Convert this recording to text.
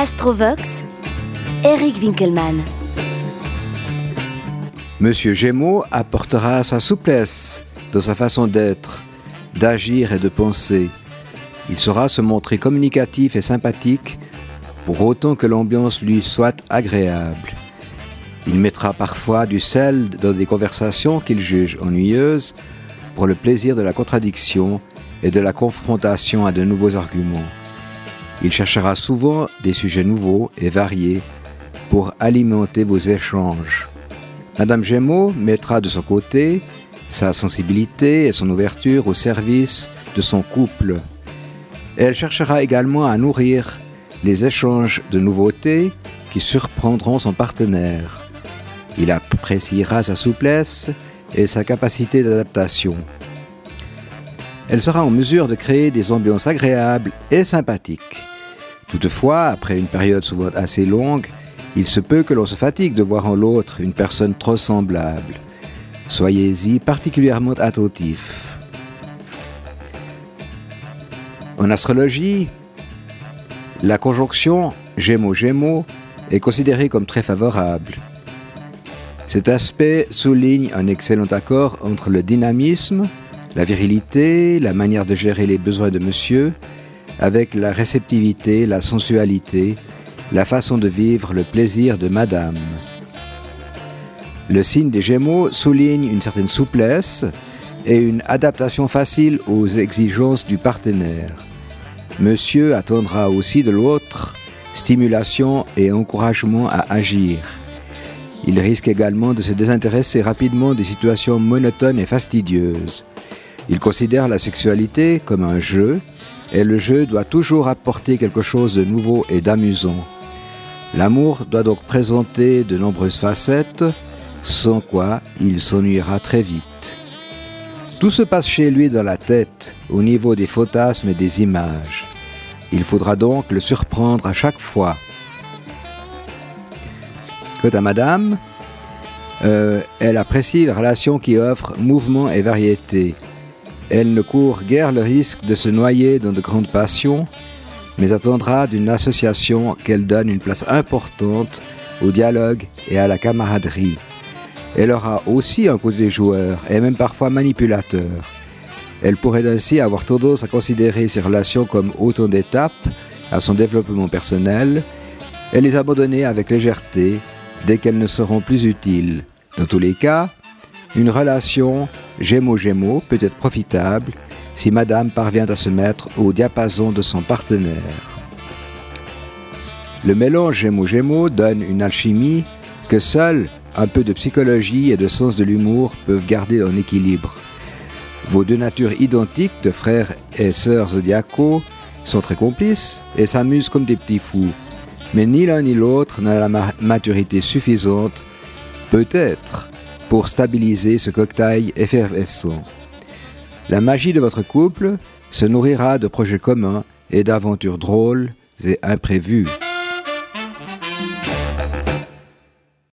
Astrovox, Eric Winkelmann. Monsieur Gémeaux apportera sa souplesse dans sa façon d'être, d'agir et de penser. Il saura se montrer communicatif et sympathique pour autant que l'ambiance lui soit agréable. Il mettra parfois du sel dans des conversations qu'il juge ennuyeuses pour le plaisir de la contradiction et de la confrontation à de nouveaux arguments. Il cherchera souvent des sujets nouveaux et variés pour alimenter vos échanges. Madame Gémeaux mettra de son côté sa sensibilité et son ouverture au service de son couple. Elle cherchera également à nourrir les échanges de nouveautés qui surprendront son partenaire. Il appréciera sa souplesse et sa capacité d'adaptation. Elle sera en mesure de créer des ambiances agréables et sympathiques. Toutefois, après une période souvent assez longue, il se peut que l'on se fatigue de voir en l'autre une personne trop semblable. Soyez-y particulièrement attentif. En astrologie, la conjonction Gémeaux-Gémeaux est considérée comme très favorable. Cet aspect souligne un excellent accord entre le dynamisme, la virilité, la manière de gérer les besoins de monsieur, avec la réceptivité, la sensualité, la façon de vivre le plaisir de madame. Le signe des Gémeaux souligne une certaine souplesse et une adaptation facile aux exigences du partenaire. Monsieur attendra aussi de l'autre stimulation et encouragement à agir. Il risque également de se désintéresser rapidement des situations monotones et fastidieuses. Il considère la sexualité comme un jeu et le jeu doit toujours apporter quelque chose de nouveau et d'amusant. L'amour doit donc présenter de nombreuses facettes, sans quoi il s'ennuiera très vite. Tout se passe chez lui dans la tête, au niveau des fantasmes et des images. Il faudra donc le surprendre à chaque fois. Quant à Madame, euh, elle apprécie les relations qui offrent mouvement et variété. Elle ne court guère le risque de se noyer dans de grandes passions, mais attendra d'une association qu'elle donne une place importante au dialogue et à la camaraderie. Elle aura aussi un côté joueur et même parfois manipulateur. Elle pourrait ainsi avoir tendance à considérer ces relations comme autant d'étapes à son développement personnel et les abandonner avec légèreté dès qu'elles ne seront plus utiles. Dans tous les cas, une relation Gémeaux-Gémeaux peut être profitable si Madame parvient à se mettre au diapason de son partenaire. Le mélange Gémeaux-Gémeaux donne une alchimie que seul un peu de psychologie et de sens de l'humour peuvent garder en équilibre. Vos deux natures identiques de frères et sœurs zodiacaux sont très complices et s'amusent comme des petits fous. Mais ni l'un ni l'autre n'a la maturité suffisante, peut-être, pour stabiliser ce cocktail effervescent. La magie de votre couple se nourrira de projets communs et d'aventures drôles et imprévues.